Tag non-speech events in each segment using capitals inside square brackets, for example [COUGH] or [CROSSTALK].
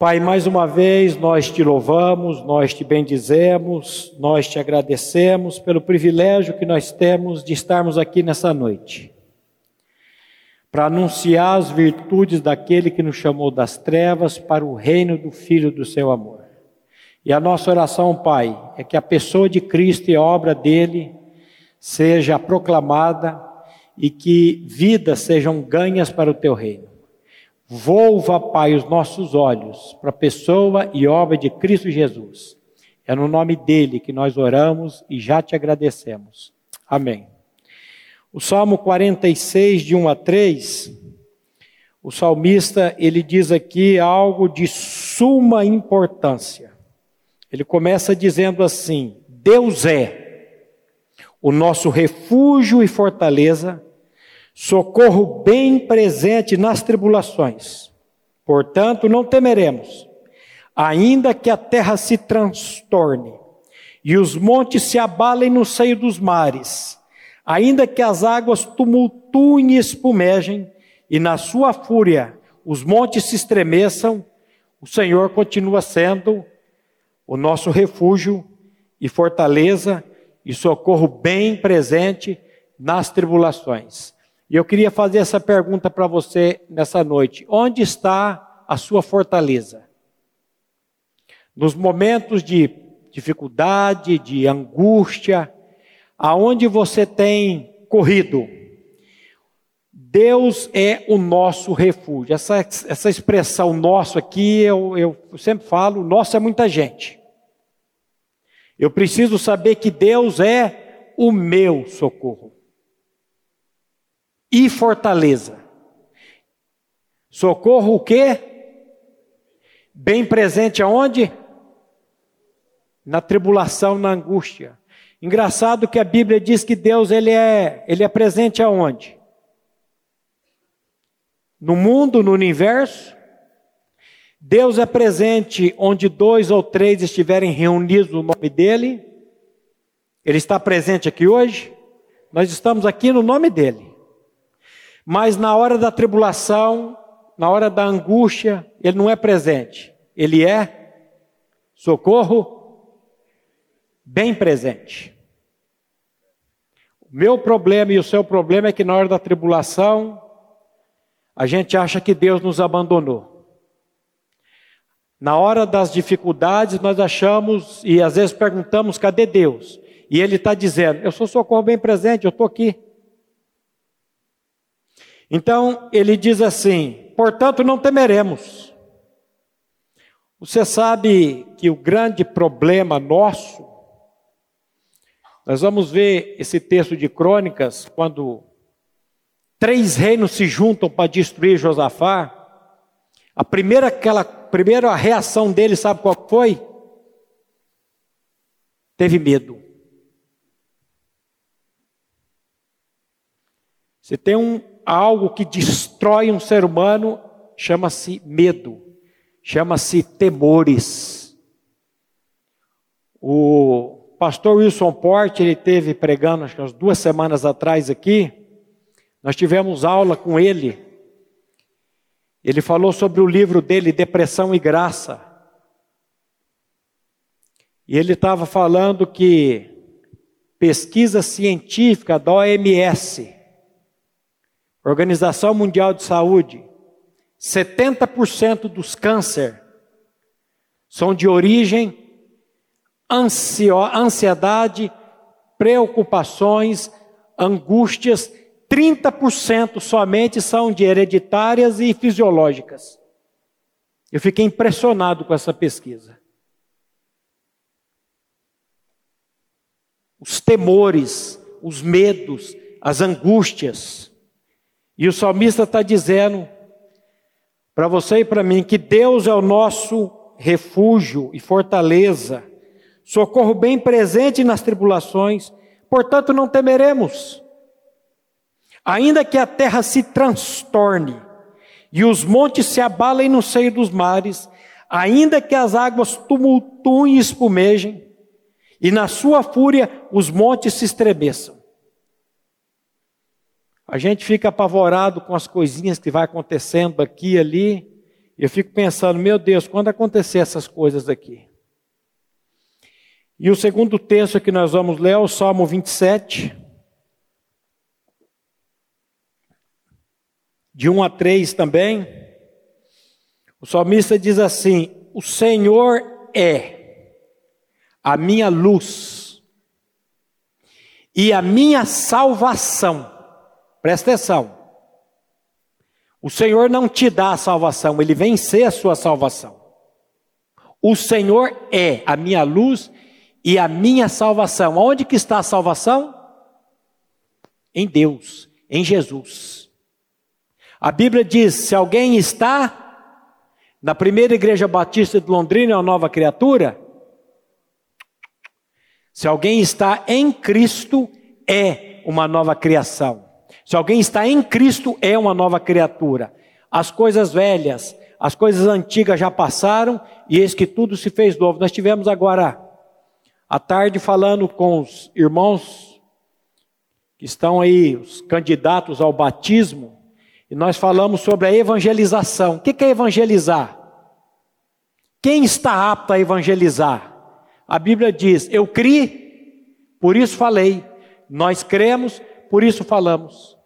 Pai, mais uma vez nós te louvamos, nós te bendizemos, nós te agradecemos pelo privilégio que nós temos de estarmos aqui nessa noite, para anunciar as virtudes daquele que nos chamou das trevas para o reino do Filho do seu amor. E a nossa oração, Pai, é que a pessoa de Cristo e a obra dele seja proclamada e que vidas sejam ganhas para o teu reino. Volva, Pai, os nossos olhos para a pessoa e obra de Cristo Jesus. É no nome dele que nós oramos e já te agradecemos. Amém. O Salmo 46, de 1 a 3, o salmista, ele diz aqui algo de suma importância. Ele começa dizendo assim: Deus é o nosso refúgio e fortaleza, socorro bem presente nas tribulações. Portanto, não temeremos, ainda que a terra se transtorne e os montes se abalem no seio dos mares, ainda que as águas tumultuem e espumejem, e na sua fúria os montes se estremeçam, o Senhor continua sendo o nosso refúgio e fortaleza e socorro bem presente nas tribulações. E eu queria fazer essa pergunta para você nessa noite: onde está a sua fortaleza? Nos momentos de dificuldade, de angústia, aonde você tem corrido? Deus é o nosso refúgio. Essa, essa expressão nosso aqui, eu, eu sempre falo, nosso é muita gente. Eu preciso saber que Deus é o meu socorro e fortaleza. Socorro o quê? Bem presente aonde? Na tribulação, na angústia. Engraçado que a Bíblia diz que Deus ele é, ele é presente aonde? No mundo, no universo. Deus é presente onde dois ou três estiverem reunidos no nome dele. Ele está presente aqui hoje. Nós estamos aqui no nome dele. Mas na hora da tribulação, na hora da angústia, ele não é presente. Ele é socorro bem presente. O meu problema e o seu problema é que na hora da tribulação, a gente acha que Deus nos abandonou. Na hora das dificuldades, nós achamos e às vezes perguntamos: cadê Deus? E Ele está dizendo: eu sou socorro bem presente, eu estou aqui. Então ele diz assim: portanto, não temeremos. Você sabe que o grande problema nosso, nós vamos ver esse texto de Crônicas, quando três reinos se juntam para destruir Josafá, a primeira, aquela, primeira reação dele, sabe qual foi? Teve medo. Você tem um, algo que destrói um ser humano, chama-se medo, chama-se temores. O pastor Wilson Porte, ele teve pregando, acho que umas duas semanas atrás aqui, nós tivemos aula com ele. Ele falou sobre o livro dele, Depressão e Graça. E ele estava falando que pesquisa científica da OMS, Organização Mundial de Saúde, 70% dos câncer são de origem ansiedade, preocupações, angústias, 30% somente são de hereditárias e fisiológicas. Eu fiquei impressionado com essa pesquisa. Os temores, os medos, as angústias. E o salmista está dizendo para você e para mim que Deus é o nosso refúgio e fortaleza, socorro bem presente nas tribulações, portanto não temeremos. Ainda que a terra se transtorne e os montes se abalem no seio dos mares, ainda que as águas tumultuem e espumejem, e na sua fúria os montes se estremeçam. A gente fica apavorado com as coisinhas que vai acontecendo aqui e ali, Eu fico pensando, meu Deus, quando acontecer essas coisas aqui? E o segundo texto que nós vamos ler é o Salmo 27, de 1 a 3 também. O salmista diz assim: O Senhor é a minha luz e a minha salvação. Presta atenção. O Senhor não te dá a salvação, Ele vem ser a sua salvação. O Senhor é a minha luz e a minha salvação. Onde que está a salvação? Em Deus, em Jesus. A Bíblia diz: se alguém está na primeira igreja batista de Londrina, é uma nova criatura. Se alguém está em Cristo, é uma nova criação. Se alguém está em Cristo, é uma nova criatura. As coisas velhas, as coisas antigas já passaram e eis que tudo se fez novo. Nós tivemos agora à tarde falando com os irmãos que estão aí, os candidatos ao batismo, e nós falamos sobre a evangelização. O que é evangelizar? Quem está apto a evangelizar? A Bíblia diz: Eu criei, por isso falei. Nós cremos, por isso falamos.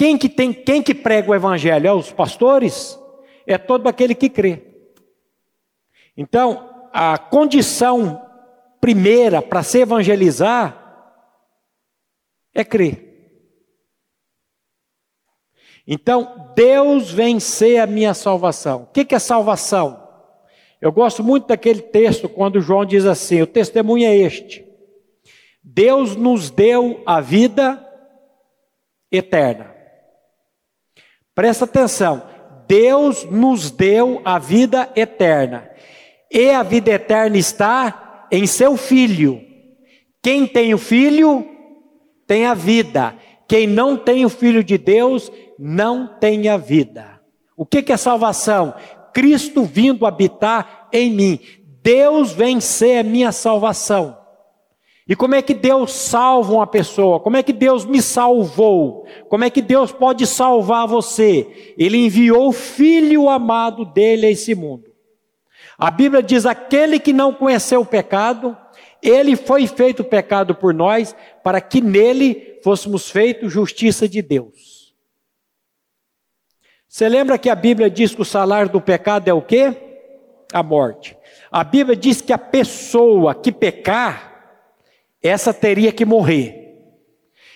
Quem que tem, quem que prega o evangelho? É os pastores? É todo aquele que crê. Então, a condição primeira para se evangelizar é crer. Então, Deus vem ser a minha salvação. O que, que é salvação? Eu gosto muito daquele texto quando João diz assim: o testemunho é este. Deus nos deu a vida eterna. Presta atenção. Deus nos deu a vida eterna. E a vida eterna está em seu filho. Quem tem o filho tem a vida. Quem não tem o filho de Deus não tem a vida. O que é salvação? Cristo vindo habitar em mim. Deus vem ser a minha salvação. E como é que Deus salva uma pessoa? Como é que Deus me salvou? Como é que Deus pode salvar você? Ele enviou o Filho amado dele a esse mundo. A Bíblia diz: aquele que não conheceu o pecado, ele foi feito pecado por nós, para que nele fôssemos feitos justiça de Deus. Você lembra que a Bíblia diz que o salário do pecado é o quê? A morte. A Bíblia diz que a pessoa que pecar, essa teria que morrer.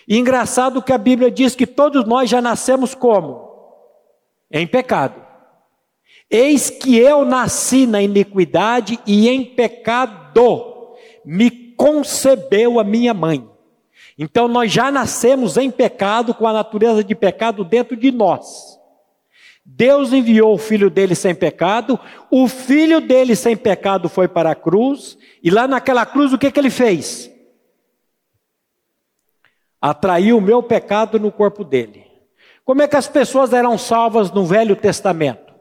E engraçado que a Bíblia diz que todos nós já nascemos como? Em pecado. Eis que eu nasci na iniquidade e em pecado me concebeu a minha mãe. Então nós já nascemos em pecado, com a natureza de pecado dentro de nós. Deus enviou o filho dele sem pecado, o filho dele sem pecado foi para a cruz, e lá naquela cruz o que, que ele fez? Atraiu o meu pecado no corpo dele. Como é que as pessoas eram salvas no Velho Testamento?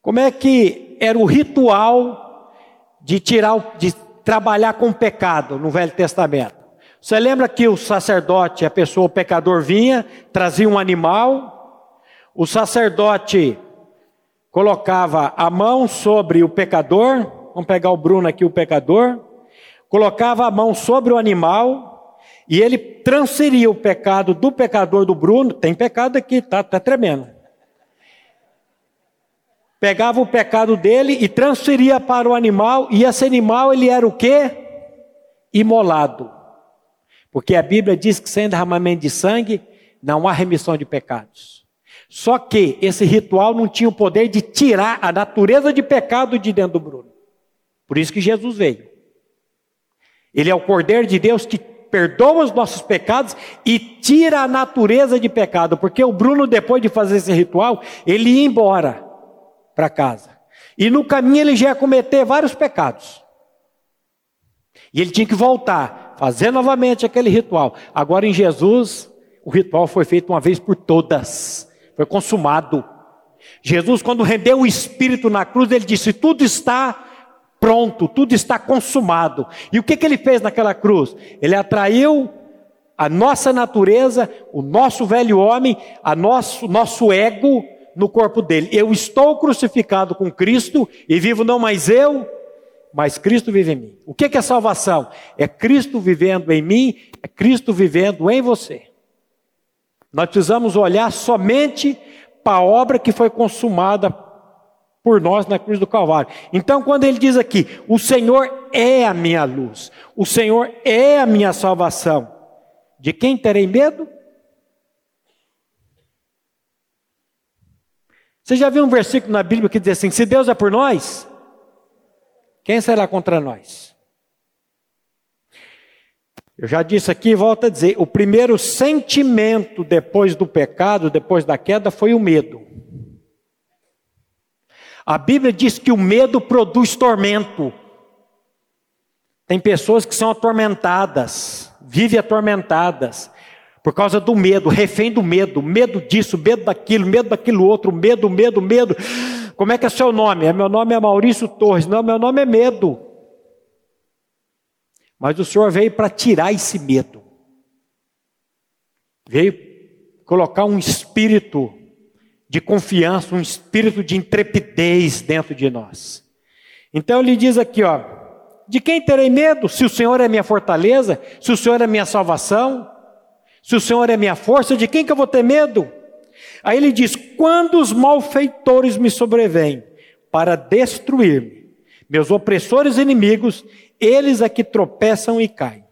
Como é que era o ritual de tirar, de trabalhar com o pecado no Velho Testamento? Você lembra que o sacerdote, a pessoa, o pecador vinha, trazia um animal, o sacerdote colocava a mão sobre o pecador, vamos pegar o Bruno aqui, o pecador, colocava a mão sobre o animal e ele transferia o pecado do pecador do Bruno, tem pecado aqui, tá, tá tremendo. Pegava o pecado dele e transferia para o animal, e esse animal ele era o quê? Imolado. Porque a Bíblia diz que sem derramamento de sangue não há remissão de pecados. Só que esse ritual não tinha o poder de tirar a natureza de pecado de dentro do Bruno. Por isso que Jesus veio. Ele é o Cordeiro de Deus que perdoa os nossos pecados e tira a natureza de pecado, porque o Bruno, depois de fazer esse ritual, ele ia embora para casa. E no caminho ele já ia cometer vários pecados. E ele tinha que voltar, fazer novamente aquele ritual. Agora em Jesus, o ritual foi feito uma vez por todas, foi consumado. Jesus, quando rendeu o Espírito na cruz, ele disse: Tudo está pronto, tudo está consumado. E o que, que ele fez naquela cruz? Ele atraiu a nossa natureza, o nosso velho homem, a nosso, nosso ego, no corpo dele. Eu estou crucificado com Cristo e vivo não mais eu, mas Cristo vive em mim. O que é salvação? É Cristo vivendo em mim, é Cristo vivendo em você. Nós precisamos olhar somente para a obra que foi consumada por nós na cruz do Calvário. Então, quando ele diz aqui, o Senhor é a minha luz, o Senhor é a minha salvação, de quem terei medo? Você já viu um versículo na Bíblia que diz assim: se Deus é por nós, quem será contra nós? Eu já disse aqui e volto a dizer: o primeiro sentimento depois do pecado, depois da queda, foi o medo. A Bíblia diz que o medo produz tormento. Tem pessoas que são atormentadas, vivem atormentadas, por causa do medo, refém do medo, medo disso, medo daquilo, medo daquilo outro, medo, medo, medo. Como é que é seu nome? Meu nome é Maurício Torres. Não, meu nome é medo. Mas o Senhor veio para tirar esse medo. Veio colocar um espírito de confiança, um espírito de intrepidez dentro de nós. Então ele diz aqui, ó, de quem terei medo? Se o Senhor é minha fortaleza, se o Senhor é minha salvação, se o Senhor é minha força, de quem que eu vou ter medo? Aí ele diz: quando os malfeitores me sobrevêm para destruir-me, meus opressores inimigos, eles é que tropeçam e caem.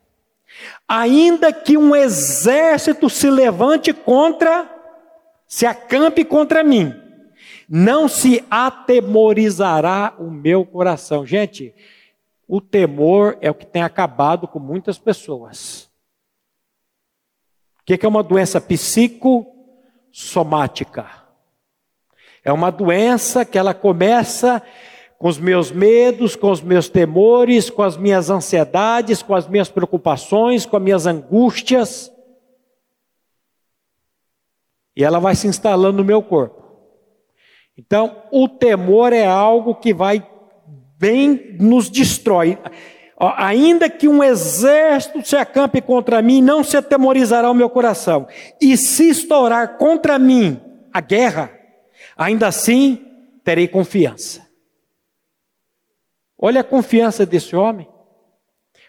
Ainda que um exército se levante contra, se acampe contra mim, não se atemorizará o meu coração. Gente, o temor é o que tem acabado com muitas pessoas. O que é uma doença psicossomática? É uma doença que ela começa com os meus medos, com os meus temores, com as minhas ansiedades, com as minhas preocupações, com as minhas angústias. E ela vai se instalando no meu corpo. Então, o temor é algo que vai bem nos destrói ainda que um exército se acampe contra mim, não se atemorizará o meu coração. E se estourar contra mim a guerra, ainda assim terei confiança. Olha a confiança desse homem.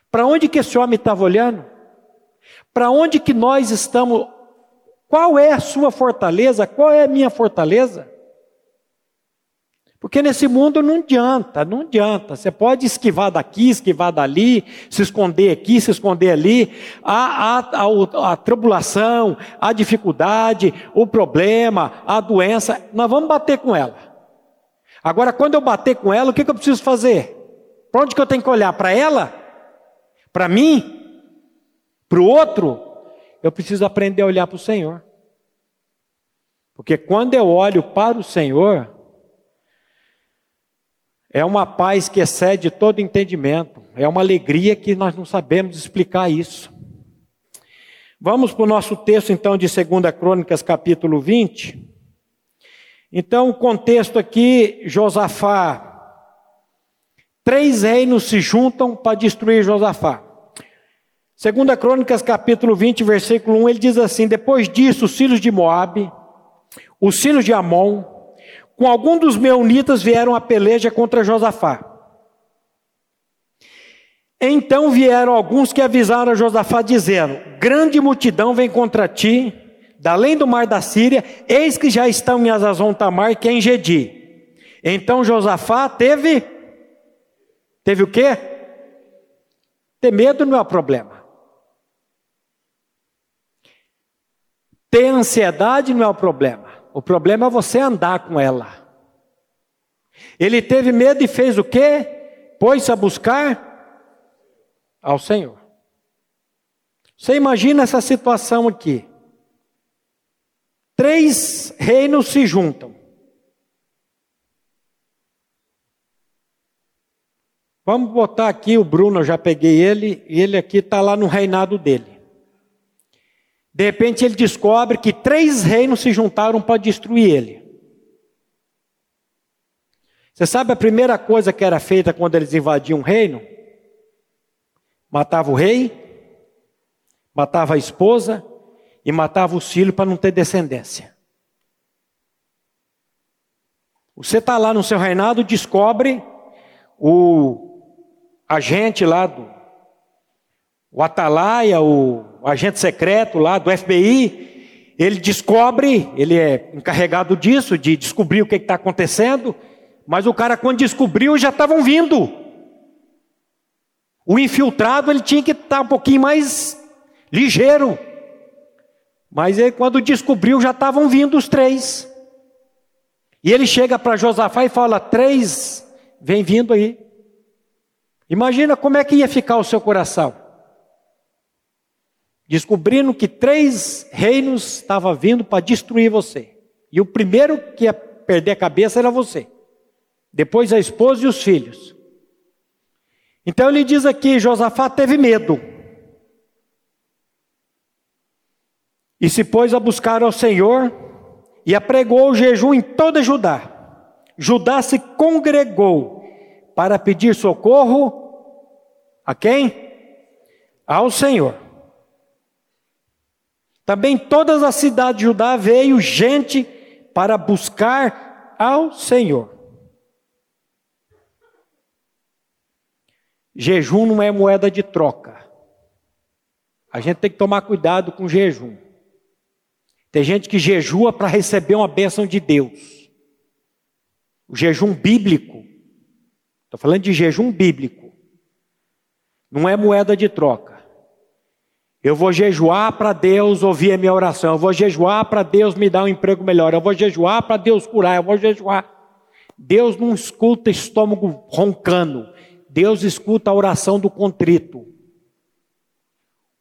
Para onde que esse homem estava olhando? Para onde que nós estamos? Qual é a sua fortaleza? Qual é a minha fortaleza? Porque nesse mundo não adianta, não adianta. Você pode esquivar daqui, esquivar dali, se esconder aqui, se esconder ali. A, a tribulação, a dificuldade, o problema, a doença, nós vamos bater com ela. Agora, quando eu bater com ela, o que, que eu preciso fazer? Para onde que eu tenho que olhar? Para ela? Para mim? Para o outro? Eu preciso aprender a olhar para o Senhor. Porque quando eu olho para o Senhor, é uma paz que excede todo entendimento. É uma alegria que nós não sabemos explicar isso. Vamos para o nosso texto então de 2 Crônicas, capítulo 20. Então, o contexto aqui, Josafá. Três reinos se juntam para destruir Josafá. 2 Crônicas, capítulo 20, versículo 1, ele diz assim: Depois disso, os filhos de Moabe, os filhos de Amon, com algum dos meunitas vieram a peleja contra Josafá. Então vieram alguns que avisaram a Josafá, dizendo: Grande multidão vem contra ti, da além do mar da Síria, eis que já estão em Azazon Tamar, que é em Gedi. Então Josafá teve, teve o quê? Ter medo não é o problema. Ter ansiedade não é o problema. O problema é você andar com ela. Ele teve medo e fez o quê? Pôs-se a buscar ao Senhor. Você imagina essa situação aqui. Três reinos se juntam. Vamos botar aqui o Bruno, eu já peguei ele, e ele aqui está lá no reinado dele. De repente ele descobre que três reinos se juntaram para destruir ele. Você sabe a primeira coisa que era feita quando eles invadiam um reino? Matava o rei, matava a esposa e matava os filhos para não ter descendência. Você está lá no seu reinado, descobre o agente lá do o Atalaia, o agente secreto lá do FBI, ele descobre, ele é encarregado disso, de descobrir o que está acontecendo, mas o cara, quando descobriu, já estavam vindo. O infiltrado, ele tinha que estar tá um pouquinho mais ligeiro. Mas ele, quando descobriu, já estavam vindo os três. E ele chega para Josafá e fala: Três, vem vindo aí. Imagina como é que ia ficar o seu coração. Descobrindo que três reinos estavam vindo para destruir você. E o primeiro que ia perder a cabeça era você. Depois a esposa e os filhos. Então ele diz aqui: Josafá teve medo. E se pôs a buscar ao Senhor e apregou o jejum em toda Judá. Judá se congregou para pedir socorro a quem? Ao Senhor. Também todas as cidades de Judá veio gente para buscar ao Senhor. Jejum não é moeda de troca. A gente tem que tomar cuidado com jejum. Tem gente que jejua para receber uma bênção de Deus. O jejum bíblico, estou falando de jejum bíblico, não é moeda de troca. Eu vou jejuar para Deus ouvir a minha oração. Eu vou jejuar para Deus me dar um emprego melhor. Eu vou jejuar para Deus curar. Eu vou jejuar. Deus não escuta estômago roncando. Deus escuta a oração do contrito.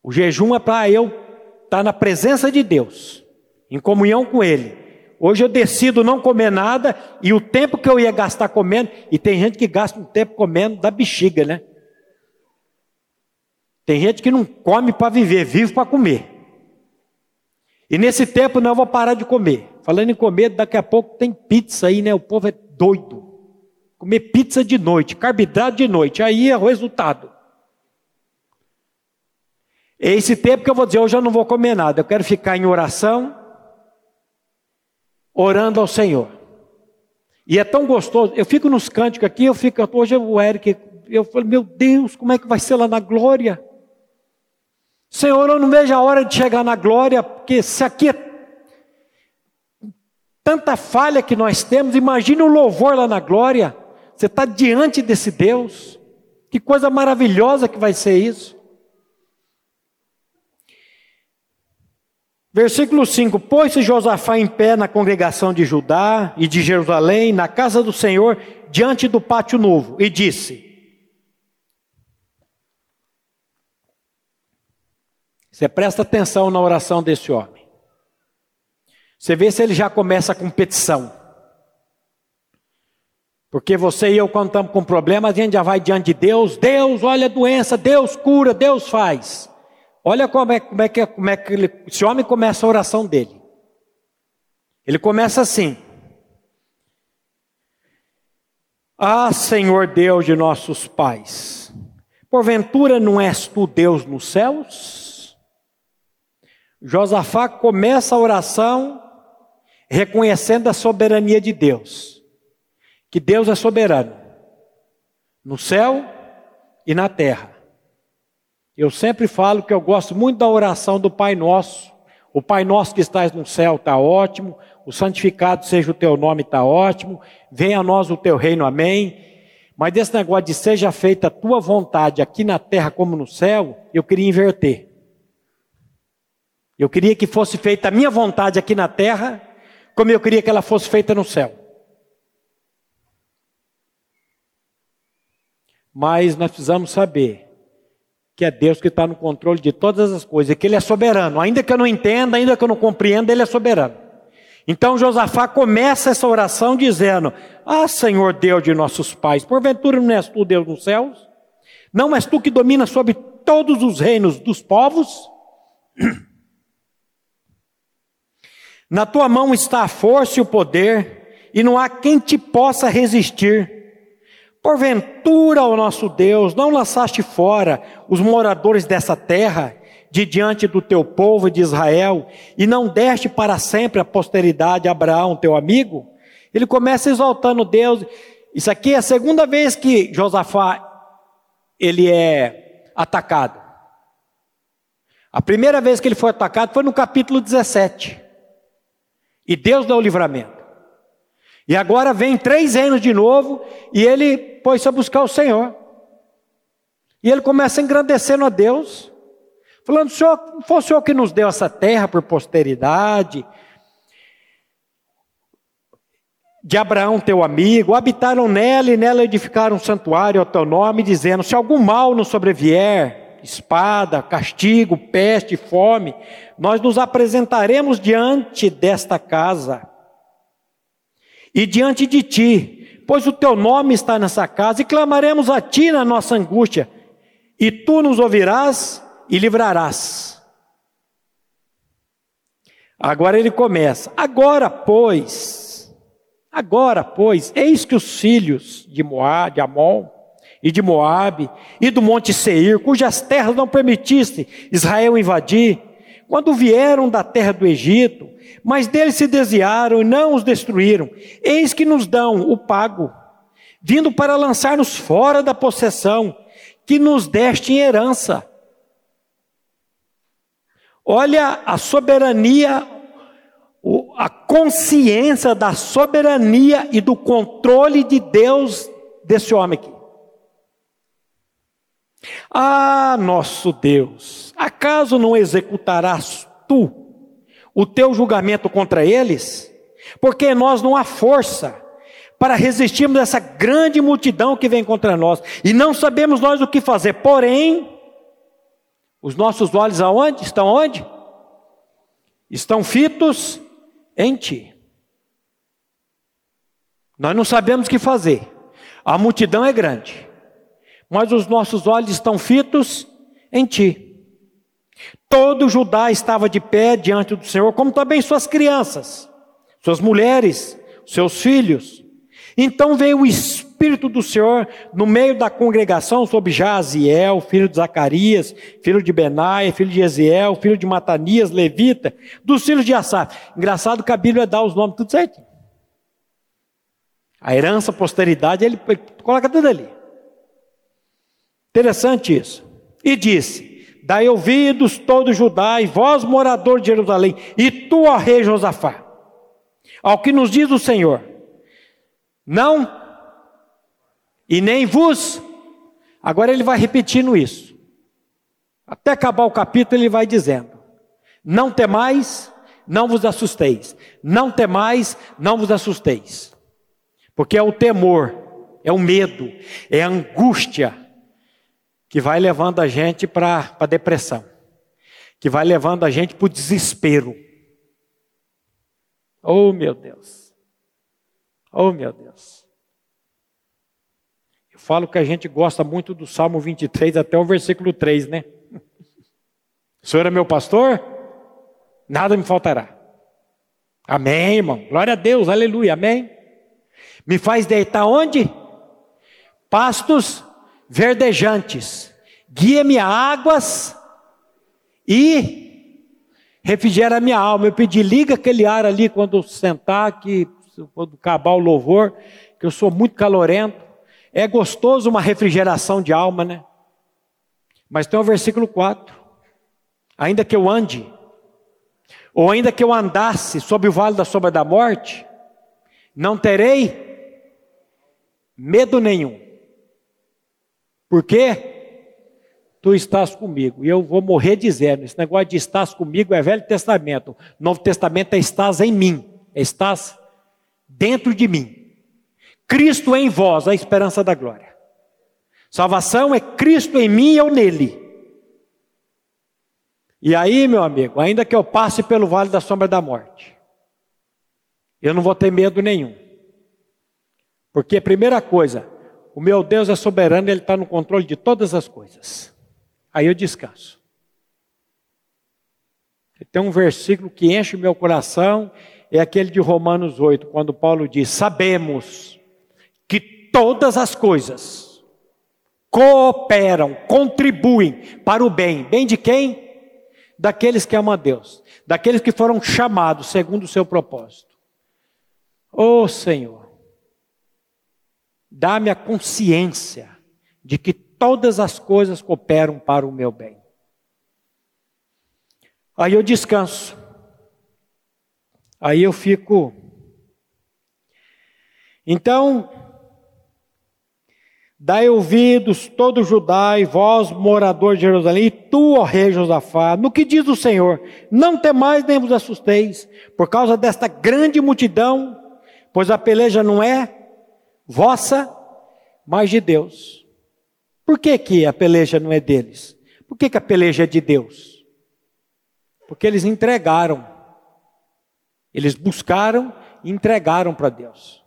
O jejum é para eu estar tá na presença de Deus em comunhão com Ele. Hoje eu decido não comer nada e o tempo que eu ia gastar comendo, e tem gente que gasta um tempo comendo da bexiga, né? Tem gente que não come para viver, vive para comer. E nesse tempo não eu vou parar de comer. Falando em comer, daqui a pouco tem pizza aí, né? O povo é doido. Comer pizza de noite, carboidrato de noite, aí é o resultado. É esse tempo que eu vou dizer, hoje eu não vou comer nada, eu quero ficar em oração, orando ao Senhor. E é tão gostoso, eu fico nos cânticos aqui, eu fico, hoje o Eric, eu falo, meu Deus, como é que vai ser lá na glória? Senhor, eu não vejo a hora de chegar na glória, porque se aqui é tanta falha que nós temos, imagine o louvor lá na glória, você está diante desse Deus, que coisa maravilhosa que vai ser isso. Versículo 5: Pôs-se Josafá em pé na congregação de Judá e de Jerusalém, na casa do Senhor, diante do pátio novo, e disse: Você presta atenção na oração desse homem. Você vê se ele já começa com petição. Porque você e eu, quando estamos com problemas, a gente já vai diante de Deus: Deus, olha a doença, Deus cura, Deus faz. Olha como é, como é que, como é que ele, esse homem começa a oração dele. Ele começa assim: Ah, Senhor Deus de nossos pais, porventura não és tu Deus nos céus? Josafá começa a oração reconhecendo a soberania de Deus, que Deus é soberano no céu e na terra. Eu sempre falo que eu gosto muito da oração do Pai Nosso. O Pai Nosso que estás no céu está ótimo. O santificado seja o teu nome está ótimo. Venha a nós o teu reino, amém. Mas desse negócio de seja feita a tua vontade aqui na terra como no céu, eu queria inverter. Eu queria que fosse feita a minha vontade aqui na terra, como eu queria que ela fosse feita no céu. Mas nós precisamos saber que é Deus que está no controle de todas as coisas, que Ele é soberano. Ainda que eu não entenda, ainda que eu não compreenda, Ele é soberano. Então Josafá começa essa oração dizendo: Ah, Senhor Deus de nossos pais, porventura não és tu Deus nos céus? Não és tu que domina sobre todos os reinos dos povos? [CLEARS THROAT] Na tua mão está a força e o poder, e não há quem te possa resistir. Porventura, ó nosso Deus, não lançaste fora os moradores dessa terra de diante do teu povo de Israel, e não deste para sempre a posteridade a Abraão, teu amigo? Ele começa exaltando Deus. Isso aqui é a segunda vez que Josafá ele é atacado. A primeira vez que ele foi atacado foi no capítulo 17. E Deus deu o livramento. E agora vem três reinos de novo, e ele pôs-se a buscar o Senhor. E ele começa engrandecendo a Deus, falando: Senhor, foi o Senhor que nos deu essa terra por posteridade, de Abraão, teu amigo, habitaram nela e nela edificaram um santuário ao teu nome, dizendo: Se algum mal nos sobrevier, espada, castigo, peste, fome, nós nos apresentaremos diante desta casa e diante de ti, pois o teu nome está nessa casa, e clamaremos a ti na nossa angústia, e tu nos ouvirás e livrarás. Agora ele começa: agora, pois, agora, pois, eis que os filhos de Moab, de Amon, e de Moabe, e do monte Seir, cujas terras não permitiste Israel invadir, quando vieram da terra do Egito, mas deles se desviaram e não os destruíram. Eis que nos dão o pago, vindo para lançar-nos fora da possessão que nos deste em herança. Olha a soberania, a consciência da soberania e do controle de Deus desse homem aqui. Ah, nosso Deus, acaso não executarás tu o teu julgamento contra eles, porque nós não há força para resistirmos a essa grande multidão que vem contra nós, e não sabemos nós o que fazer, porém, os nossos olhos aonde? Estão onde? Estão fitos em ti. Nós não sabemos o que fazer. A multidão é grande, mas os nossos olhos estão fitos em ti. Todo Judá estava de pé diante do Senhor, como também suas crianças, suas mulheres, seus filhos. Então veio o Espírito do Senhor no meio da congregação sobre Jaziel, filho de Zacarias, filho de Benai, filho de Eziel, filho de Matanias, levita, dos filhos de Assaf. Engraçado que a Bíblia dá os nomes tudo certo. A herança, a posteridade, ele coloca tudo ali. Interessante isso. E disse: Dai ouvidos todo Judá e vós, morador de Jerusalém, e tu, ó rei Josafá, ao que nos diz o Senhor, não, e nem vos, agora ele vai repetindo isso, até acabar o capítulo ele vai dizendo, não temais, não vos assusteis, não temais, não vos assusteis, porque é o temor, é o medo, é a angústia, que vai levando a gente para a depressão, que vai levando a gente para o desespero. Oh, meu Deus. Oh, meu Deus. Eu falo que a gente gosta muito do Salmo 23 até o versículo 3, né? O Senhor é meu pastor? Nada me faltará. Amém, irmão. Glória a Deus, aleluia, amém. Me faz deitar onde? Pastos verdejantes, guia-me a águas e refrigera minha alma. Eu pedi, liga aquele ar ali quando sentar, que, quando acabar o louvor, que eu sou muito calorento. É gostoso uma refrigeração de alma, né? Mas tem o versículo 4. Ainda que eu ande, ou ainda que eu andasse sobre o vale da sombra da morte, não terei medo nenhum porque tu estás comigo. E eu vou morrer dizendo: esse negócio de estás comigo é Velho Testamento. Novo Testamento é estás em mim. Estás dentro de mim. Cristo em vós, a esperança da glória. Salvação é Cristo em mim e eu nele. E aí, meu amigo, ainda que eu passe pelo vale da sombra da morte, eu não vou ter medo nenhum. Porque primeira coisa, o meu Deus é soberano, Ele está no controle de todas as coisas. Aí eu descanso. Tem um versículo que enche o meu coração, é aquele de Romanos 8, quando Paulo diz: Sabemos que todas as coisas cooperam, contribuem para o bem. Bem de quem? Daqueles que amam a Deus, daqueles que foram chamados segundo o seu propósito. Oh, Senhor, dá-me a consciência de que todas as coisas cooperam para o meu bem. Aí eu descanso. Aí eu fico. Então, Dai ouvidos todo Judá e vós, morador de Jerusalém, e tu, ó rei Josafá, no que diz o Senhor, não temais nem vos assusteis, por causa desta grande multidão, pois a peleja não é vossa, mas de Deus. Por que, que a peleja não é deles? Por que, que a peleja é de Deus? Porque eles entregaram, eles buscaram e entregaram para Deus.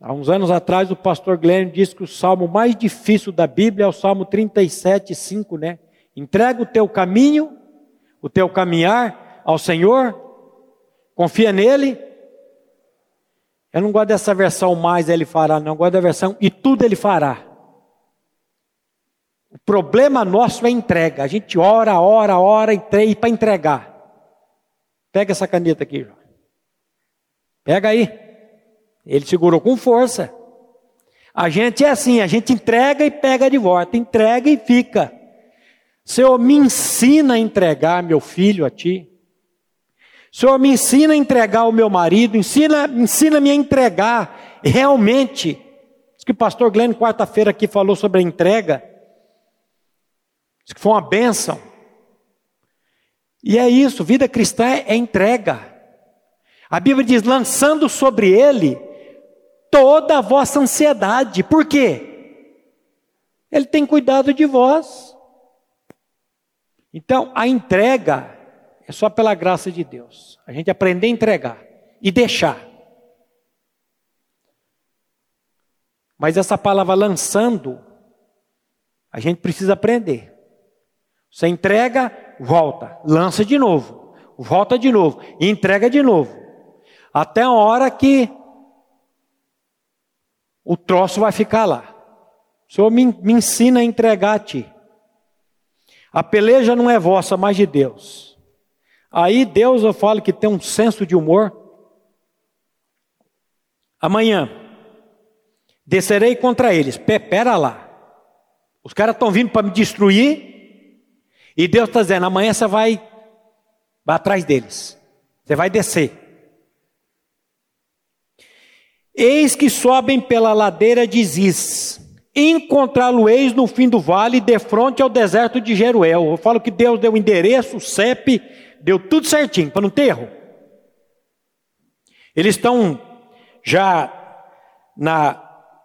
Há uns anos atrás, o pastor Glenn disse que o salmo mais difícil da Bíblia é o salmo 37, 5, né? Entrega o teu caminho, o teu caminhar ao Senhor, confia nele. Eu não gosto dessa versão mais ele fará, não, eu gosto da versão e tudo ele fará. O problema nosso é entrega. A gente ora, ora, ora e para entregar. Pega essa caneta aqui, João. Pega aí. Ele segurou com força. A gente é assim, a gente entrega e pega de volta, entrega e fica. Senhor, me ensina a entregar meu filho a ti. Senhor, me ensina a entregar o meu marido, ensina, ensina-me a entregar realmente. Diz que o pastor Glenn quarta-feira aqui falou sobre a entrega. Diz que foi uma bênção. E é isso, vida cristã é entrega. A Bíblia diz: lançando sobre ele toda a vossa ansiedade. Por quê? Ele tem cuidado de vós. Então, a entrega é só pela graça de Deus. A gente aprender a entregar e deixar. Mas essa palavra lançando, a gente precisa aprender. Você entrega, volta, lança de novo, volta de novo, entrega de novo. Até a hora que o troço vai ficar lá. O Senhor me, me ensina a entregar a ti. A peleja não é vossa, mas de Deus. Aí Deus, eu falo que tem um senso de humor. Amanhã, descerei contra eles. Pera lá. Os caras estão vindo para me destruir. E Deus está dizendo: amanhã você vai, vai atrás deles. Você vai descer. Eis que sobem pela ladeira de Ziz. Encontrá-lo-eis no fim do vale, de frente ao deserto de Jeruel. Eu falo que Deus deu o endereço, o CEP, deu tudo certinho, para não ter erro. Eles estão já na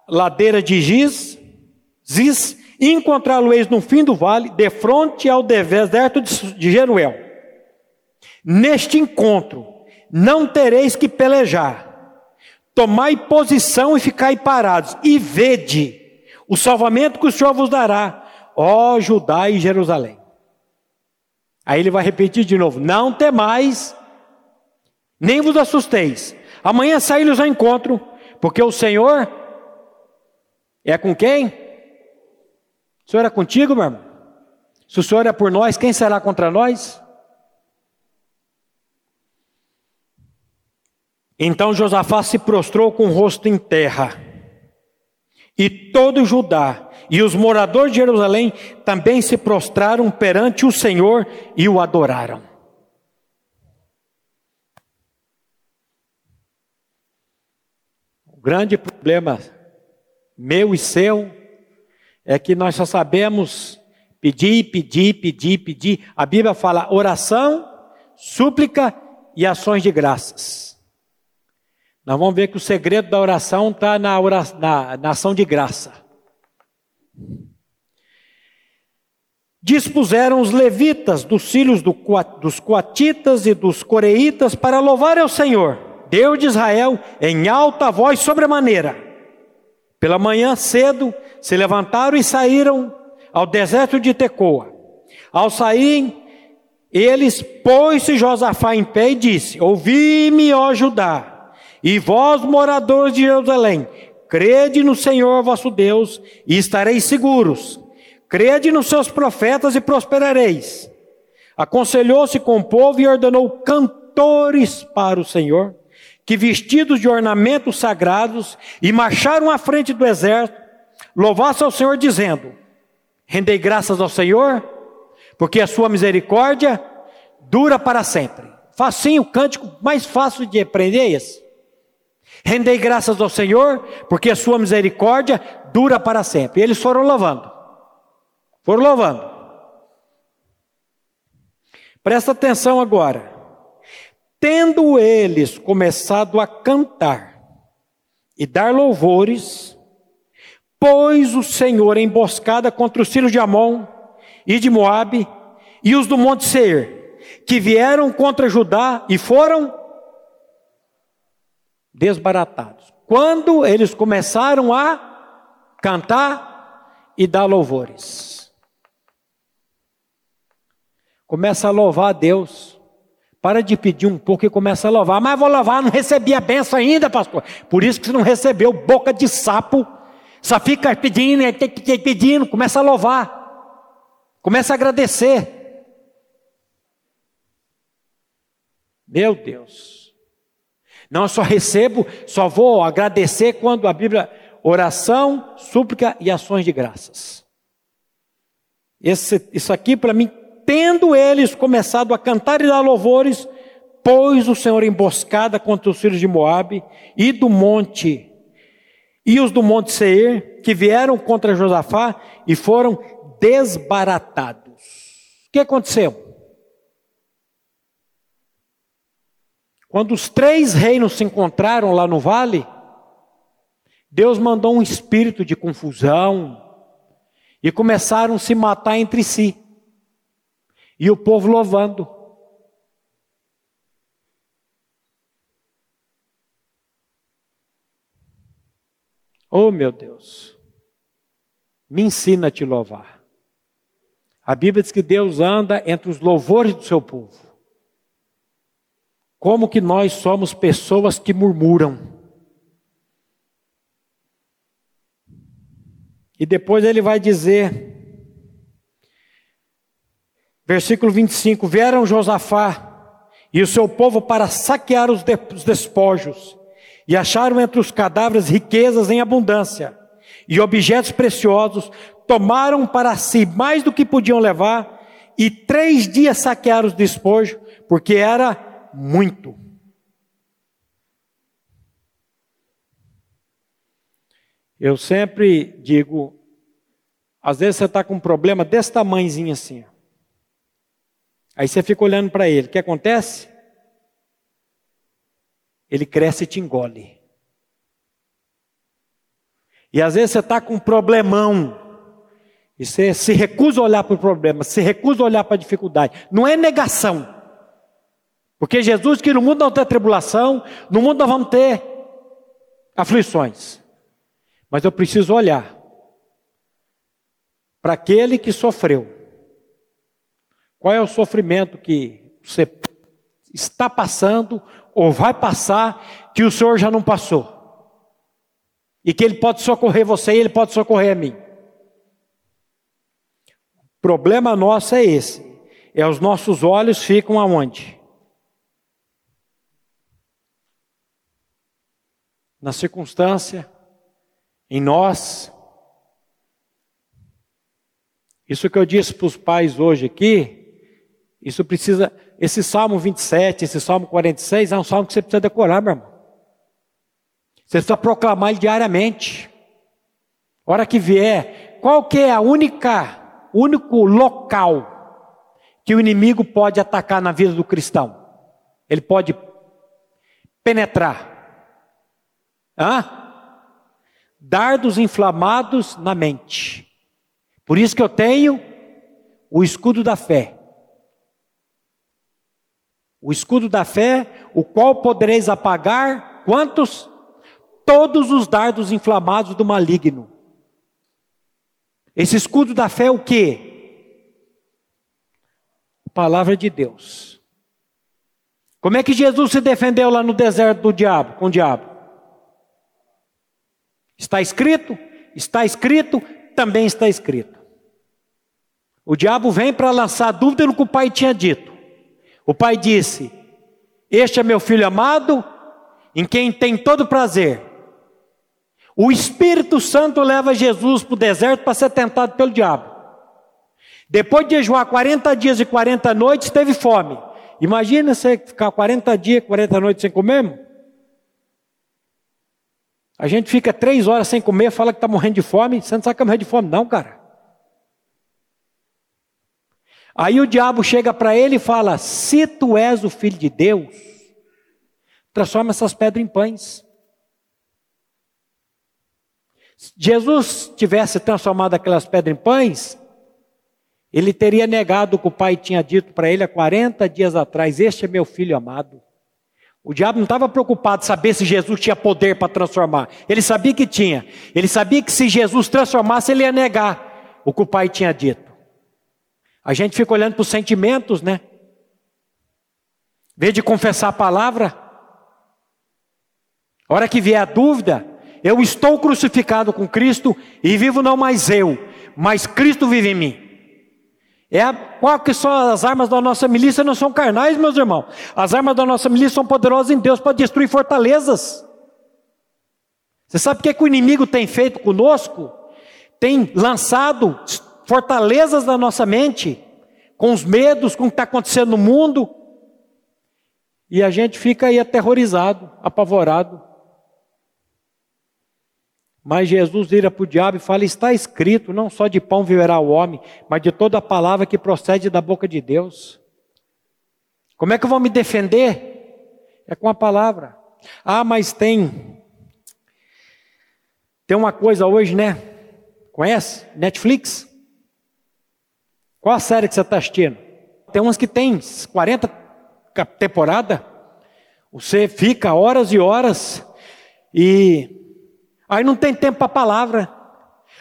ladeira de Giz, Ziz, encontrá-lo-eis no fim do vale, de frente ao deserto de Jeruel. Neste encontro, não tereis que pelejar, Tomai posição e ficai parados, e vede o salvamento que o Senhor vos dará, ó Judá e Jerusalém. Aí ele vai repetir de novo: Não temais, nem vos assusteis. Amanhã saí-los ao encontro, porque o Senhor é com quem? O Senhor é contigo, meu irmão? Se o Senhor é por nós, quem será contra nós? Então Josafá se prostrou com o rosto em terra. E todo Judá e os moradores de Jerusalém também se prostraram perante o Senhor e o adoraram. O grande problema meu e seu é que nós só sabemos pedir, pedir, pedir, pedir. A Bíblia fala oração, súplica e ações de graças. Nós vamos ver que o segredo da oração está na, na, na ação de graça. Dispuseram os levitas dos filhos do, dos coatitas e dos coreitas para louvar ao Senhor, Deus de Israel, em alta voz sobremaneira. Pela manhã cedo se levantaram e saíram ao deserto de Tecoa. Ao saírem, eles pôs-se Josafá em pé e disse: Ouvi-me, ó Judá e vós, moradores de Jerusalém, crede no Senhor vosso Deus e estareis seguros. Crede nos seus profetas e prosperareis. Aconselhou-se com o povo e ordenou cantores para o Senhor, que vestidos de ornamentos sagrados e marcharam à frente do exército, louvassem ao Senhor dizendo: Rendei graças ao Senhor, porque a sua misericórdia dura para sempre. Facinho, o cântico mais fácil de aprender é esse. Rendei graças ao Senhor, porque a sua misericórdia dura para sempre. E eles foram louvando. Foram louvando. Presta atenção agora. Tendo eles começado a cantar e dar louvores, pôs o Senhor emboscada contra os filhos de Amon e de Moabe e os do monte Seir, que vieram contra Judá e foram desbaratados. Quando eles começaram a cantar e dar louvores. Começa a louvar a Deus. Para de pedir um pouco e começa a louvar. Mas vou louvar, não recebi a benção ainda, pastor. Por isso que você não recebeu boca de sapo. Só fica pedindo, pedindo, começa a louvar. Começa a agradecer. Meu Deus. Não, eu só recebo, só vou agradecer quando a Bíblia, oração, súplica e ações de graças. Esse, isso aqui para mim tendo eles começado a cantar e dar louvores, pôs o Senhor emboscada contra os filhos de Moabe e do monte, e os do monte Seir, que vieram contra Josafá e foram desbaratados. O que aconteceu? Quando os três reinos se encontraram lá no vale, Deus mandou um espírito de confusão e começaram a se matar entre si. E o povo louvando. Oh meu Deus, me ensina a te louvar. A Bíblia diz que Deus anda entre os louvores do seu povo. Como que nós somos pessoas que murmuram. E depois ele vai dizer Versículo 25: Vieram Josafá e o seu povo para saquear os despojos, e acharam entre os cadáveres riquezas em abundância, e objetos preciosos, tomaram para si mais do que podiam levar, e três dias saquearam os despojos, porque era muito. Eu sempre digo, às vezes você está com um problema desse tamanhozinho assim. Aí você fica olhando para ele. O que acontece? Ele cresce e te engole. E às vezes você está com um problemão. E você se recusa a olhar para o problema, se recusa a olhar para a dificuldade. Não é negação. Porque Jesus que no mundo não tem tribulação, no mundo nós vamos ter aflições. Mas eu preciso olhar para aquele que sofreu qual é o sofrimento que você está passando ou vai passar que o Senhor já não passou? E que Ele pode socorrer você e Ele pode socorrer a mim. O problema nosso é esse. É os nossos olhos ficam aonde? Na circunstância, em nós. Isso que eu disse para os pais hoje aqui, isso precisa, esse Salmo 27, esse Salmo 46 é um salmo que você precisa decorar, meu irmão. Você precisa proclamar ele diariamente. Hora que vier, qual que é a única, único local que o inimigo pode atacar na vida do cristão? Ele pode penetrar. Hã? Dardos inflamados na mente. Por isso que eu tenho o escudo da fé o escudo da fé, o qual podereis apagar quantos? Todos os dardos inflamados do maligno. Esse escudo da fé é o que? Palavra de Deus. Como é que Jesus se defendeu lá no deserto do diabo, com o diabo? Está escrito? Está escrito, também está escrito. O diabo vem para lançar dúvida no que o pai tinha dito. O pai disse: Este é meu filho amado, em quem tem todo prazer. O Espírito Santo leva Jesus para o deserto para ser tentado pelo diabo. Depois de jejuar 40 dias e 40 noites, teve fome. Imagina você ficar 40 dias, 40 noites sem comer. A gente fica três horas sem comer, fala que está morrendo de fome. Você não sabe que está morrendo de fome, não, cara. Aí o diabo chega para ele e fala: Se tu és o filho de Deus, transforma essas pedras em pães. Se Jesus tivesse transformado aquelas pedras em pães, ele teria negado o que o pai tinha dito para ele há 40 dias atrás: Este é meu filho amado. O diabo não estava preocupado em saber se Jesus tinha poder para transformar. Ele sabia que tinha. Ele sabia que se Jesus transformasse, ele ia negar o que o pai tinha dito. A gente fica olhando para os sentimentos, né? Em vez de confessar a palavra. A hora que vier a dúvida, eu estou crucificado com Cristo e vivo não mais eu, mas Cristo vive em mim. É a, qual que são as armas da nossa milícia? Não são carnais, meus irmãos. As armas da nossa milícia são poderosas em Deus para destruir fortalezas. Você sabe o que, é que o inimigo tem feito conosco? Tem lançado fortalezas da nossa mente, com os medos, com o que está acontecendo no mundo, e a gente fica aí aterrorizado, apavorado. Mas Jesus vira para o diabo e fala: Está escrito, não só de pão viverá o homem, mas de toda a palavra que procede da boca de Deus. Como é que eu vou me defender? É com a palavra. Ah, mas tem. Tem uma coisa hoje, né? Conhece? Netflix? Qual a série que você está assistindo? Tem umas que tem 40 temporadas. Você fica horas e horas e aí não tem tempo para a palavra.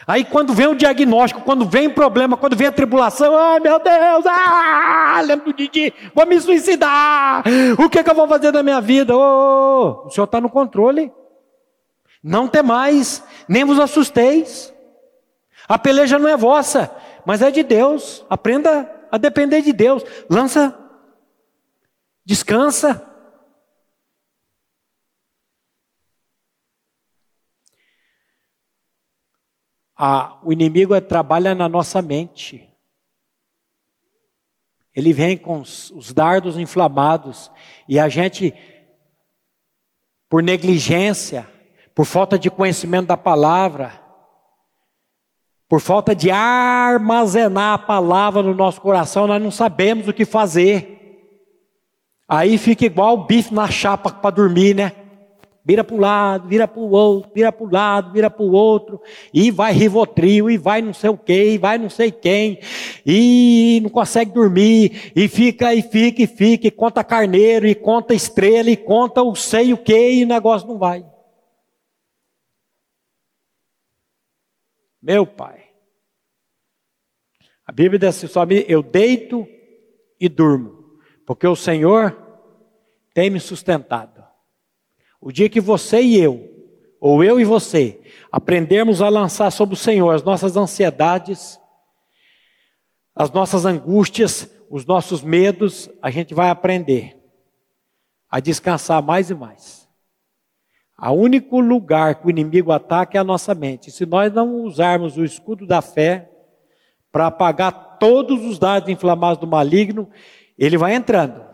Aí quando vem o diagnóstico, quando vem o problema, quando vem a tribulação, ai meu Deus, ah, lembro do Didi, vou me suicidar, o que, é que eu vou fazer da minha vida? Oh, o Senhor está no controle, não tem mais, nem vos assusteis, a peleja não é vossa, mas é de Deus. Aprenda a depender de Deus. Lança, descansa. O inimigo é, trabalha na nossa mente. Ele vem com os, os dardos inflamados e a gente, por negligência, por falta de conhecimento da palavra, por falta de armazenar a palavra no nosso coração, nós não sabemos o que fazer. Aí fica igual o bife na chapa para dormir, né? Vira para um lado, vira para o outro, vira para o lado, vira para o outro, e vai rivotril, e vai não sei o quê, e vai não sei quem, e não consegue dormir, e fica, e fica, e fica, e conta carneiro, e conta estrela, e conta o sei o quê, e o negócio não vai. Meu pai. A Bíblia diz assim: eu deito e durmo, porque o Senhor tem me sustentado. O dia que você e eu, ou eu e você, aprendermos a lançar sobre o Senhor as nossas ansiedades, as nossas angústias, os nossos medos, a gente vai aprender a descansar mais e mais. O único lugar que o inimigo ataca é a nossa mente. Se nós não usarmos o escudo da fé para apagar todos os dados inflamados do maligno, ele vai entrando.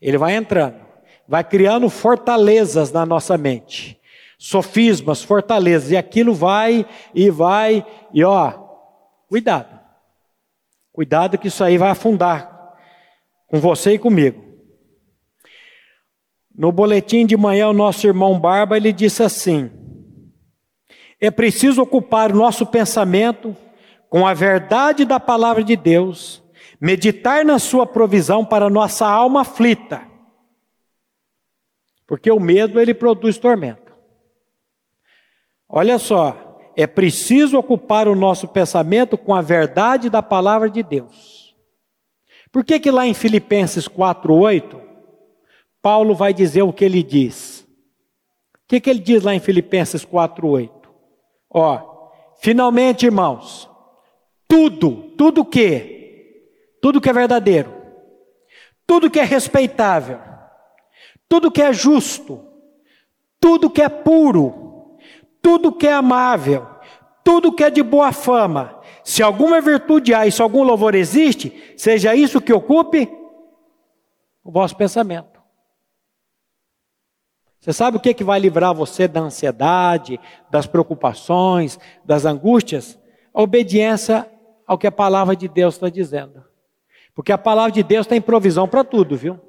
Ele vai entrando. Vai criando fortalezas na nossa mente. Sofismas, fortalezas. E aquilo vai e vai. E ó, cuidado. Cuidado que isso aí vai afundar com você e comigo. No boletim de manhã, o nosso irmão Barba, ele disse assim: É preciso ocupar o nosso pensamento com a verdade da palavra de Deus, meditar na sua provisão para nossa alma aflita. Porque o medo ele produz tormento. Olha só, é preciso ocupar o nosso pensamento com a verdade da palavra de Deus. Por que que lá em Filipenses 4:8 Paulo vai dizer o que ele diz. O que, que ele diz lá em Filipenses 4,8? Ó, finalmente, irmãos, tudo, tudo que, tudo que é verdadeiro, tudo que é respeitável, tudo que é justo, tudo que é puro, tudo que é amável, tudo que é de boa fama, se alguma virtude há e se algum louvor existe, seja isso que ocupe o vosso pensamento. Você sabe o que, que vai livrar você da ansiedade, das preocupações, das angústias? A obediência ao que a palavra de Deus está dizendo. Porque a palavra de Deus tem provisão para tudo, viu?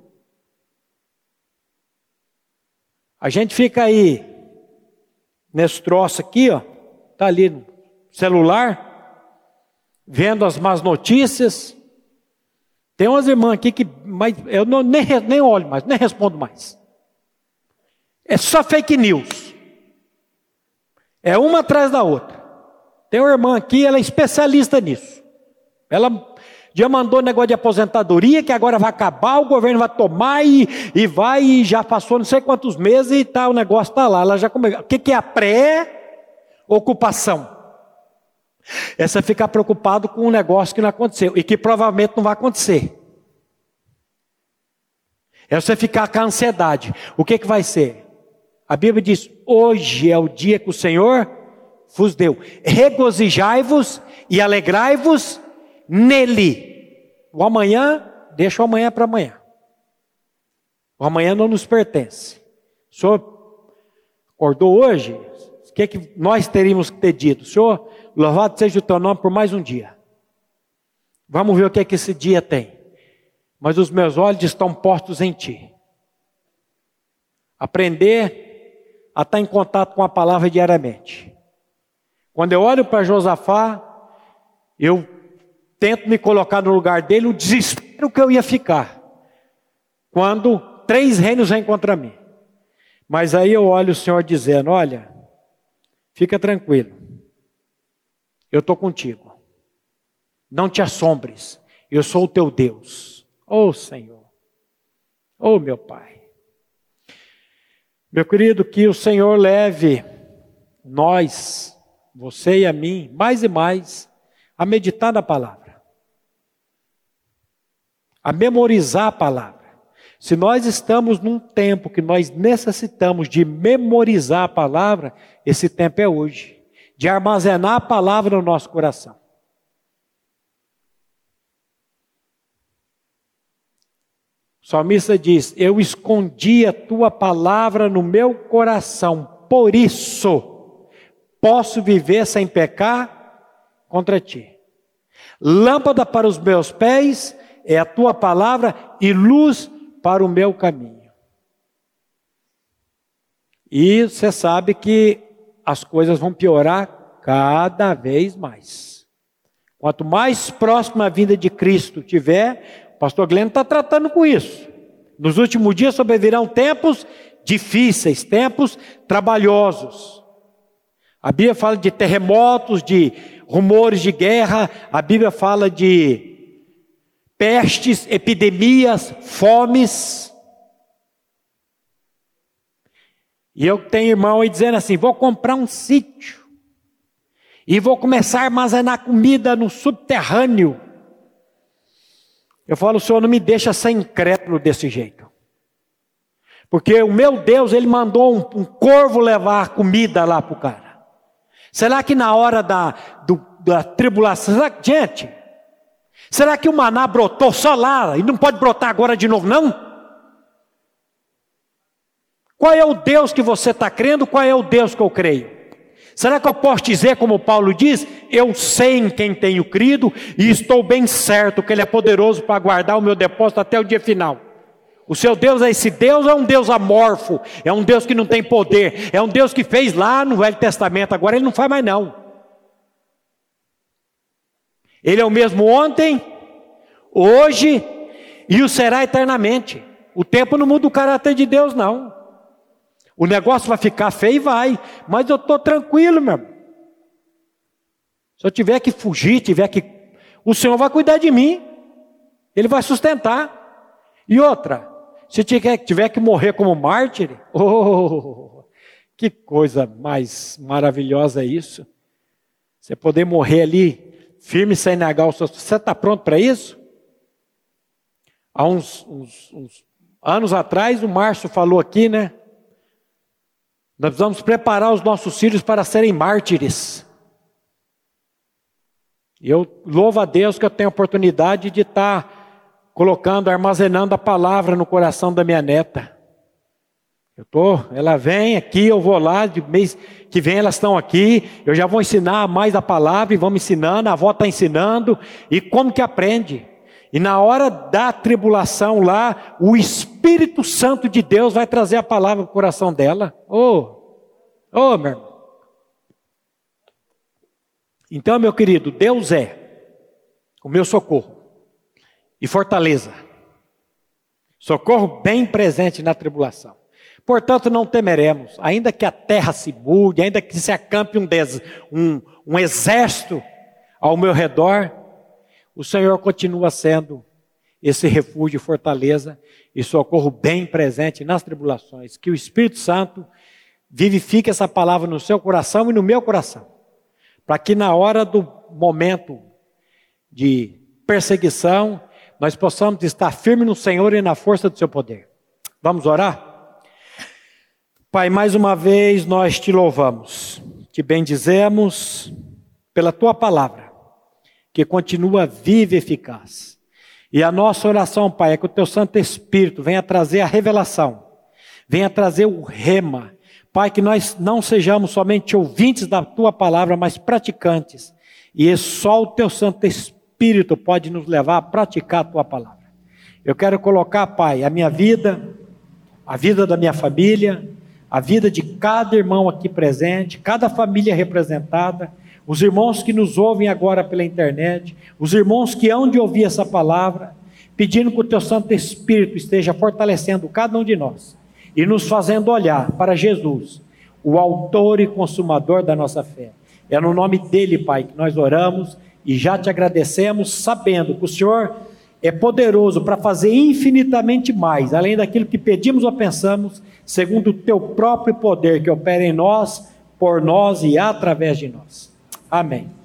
A gente fica aí, nesse troço aqui, ó, tá ali no celular, vendo as más notícias. Tem umas irmãs aqui que mas eu não, nem, nem olho mais, nem respondo mais. É só fake news. É uma atrás da outra. Tem uma irmã aqui, ela é especialista nisso. Ela já mandou negócio de aposentadoria, que agora vai acabar, o governo vai tomar e, e vai, e já passou não sei quantos meses e tá, o negócio está lá. Ela já come... O que, que é a pré-ocupação? Essa ficar preocupado com um negócio que não aconteceu e que provavelmente não vai acontecer. É você ficar com a ansiedade. O que, que vai ser? A Bíblia diz: hoje é o dia que o Senhor vos deu. Regozijai-vos e alegrai-vos nele. O amanhã, deixa o amanhã para amanhã. O amanhã não nos pertence. O Senhor acordou hoje, o que, é que nós teríamos que ter dito? Senhor, louvado seja o teu nome por mais um dia. Vamos ver o que é que esse dia tem. Mas os meus olhos estão postos em ti. Aprender a estar em contato com a palavra diariamente. Quando eu olho para Josafá, eu tento me colocar no lugar dele, o desespero que eu ia ficar. Quando três reinos vêm contra mim. Mas aí eu olho o Senhor dizendo: Olha, fica tranquilo, eu estou contigo. Não te assombres, eu sou o teu Deus. Oh Senhor, oh meu Pai. Meu querido, que o Senhor leve nós, você e a mim, mais e mais, a meditar na palavra, a memorizar a palavra. Se nós estamos num tempo que nós necessitamos de memorizar a palavra, esse tempo é hoje, de armazenar a palavra no nosso coração. O salmista diz: Eu escondi a tua palavra no meu coração, por isso posso viver sem pecar contra ti. Lâmpada para os meus pés é a tua palavra e luz para o meu caminho. E você sabe que as coisas vão piorar cada vez mais. Quanto mais próxima a vinda de Cristo tiver, o pastor Glenn está tratando com isso. Nos últimos dias sobrevirão tempos difíceis, tempos trabalhosos. A Bíblia fala de terremotos, de rumores de guerra, a Bíblia fala de pestes, epidemias, fomes. E eu tenho irmão aí dizendo assim: vou comprar um sítio e vou começar a armazenar comida no subterrâneo. Eu falo, o Senhor não me deixa ser incrédulo desse jeito. Porque o meu Deus, ele mandou um, um corvo levar comida lá para o cara. Será que na hora da, do, da tribulação, gente, será que o maná brotou só lá e não pode brotar agora de novo, não? Qual é o Deus que você está crendo? Qual é o Deus que eu creio? Será que eu posso dizer, como Paulo diz, eu sei em quem tenho crido e estou bem certo que Ele é poderoso para guardar o meu depósito até o dia final? O seu Deus é esse Deus, é um Deus amorfo, é um Deus que não tem poder, é um Deus que fez lá no Velho Testamento, agora Ele não faz mais não. Ele é o mesmo ontem, hoje e o será eternamente. O tempo não muda o caráter de Deus, não. O negócio vai ficar feio e vai, mas eu estou tranquilo, meu. Se eu tiver que fugir, tiver que. O Senhor vai cuidar de mim, Ele vai sustentar. E outra, se tiver, tiver que morrer como mártir, [LAUGHS] oh, que coisa mais maravilhosa é isso. Você poder morrer ali, firme sem negar o seu. Você está pronto para isso? Há uns, uns, uns anos atrás, o Márcio falou aqui, né? Nós precisamos preparar os nossos filhos para serem mártires. Eu louvo a Deus que eu tenho a oportunidade de estar colocando, armazenando a palavra no coração da minha neta. Eu tô, ela vem aqui, eu vou lá, de mês que vem elas estão aqui, eu já vou ensinar mais a palavra e vamos ensinando, a avó está ensinando, e como que aprende? E na hora da tribulação lá, o Espírito Santo de Deus vai trazer a palavra para o coração dela. Oh, oh, meu irmão. Então, meu querido, Deus é o meu socorro e fortaleza. Socorro bem presente na tribulação. Portanto, não temeremos, ainda que a terra se mude, ainda que se acampe um, des, um, um exército ao meu redor, o Senhor continua sendo esse refúgio e fortaleza e socorro bem presente nas tribulações. Que o Espírito Santo vivifique essa palavra no seu coração e no meu coração, para que na hora do momento de perseguição, nós possamos estar firmes no Senhor e na força do seu poder. Vamos orar? Pai, mais uma vez nós te louvamos, te bendizemos pela tua palavra, que continua viva e eficaz. E a nossa oração, Pai, é que o teu Santo Espírito venha trazer a revelação, venha trazer o rema. Pai, que nós não sejamos somente ouvintes da tua palavra, mas praticantes. E só o teu Santo Espírito pode nos levar a praticar a tua palavra. Eu quero colocar, Pai, a minha vida, a vida da minha família, a vida de cada irmão aqui presente, cada família representada, os irmãos que nos ouvem agora pela internet, os irmãos que hão de ouvir essa palavra, pedindo que o teu Santo Espírito esteja fortalecendo cada um de nós e nos fazendo olhar para Jesus, o autor e consumador da nossa fé. É no nome dele, Pai, que nós oramos e já te agradecemos, sabendo que o Senhor é poderoso para fazer infinitamente mais, além daquilo que pedimos ou pensamos segundo o teu próprio poder que opera em nós, por nós e através de nós. Amém.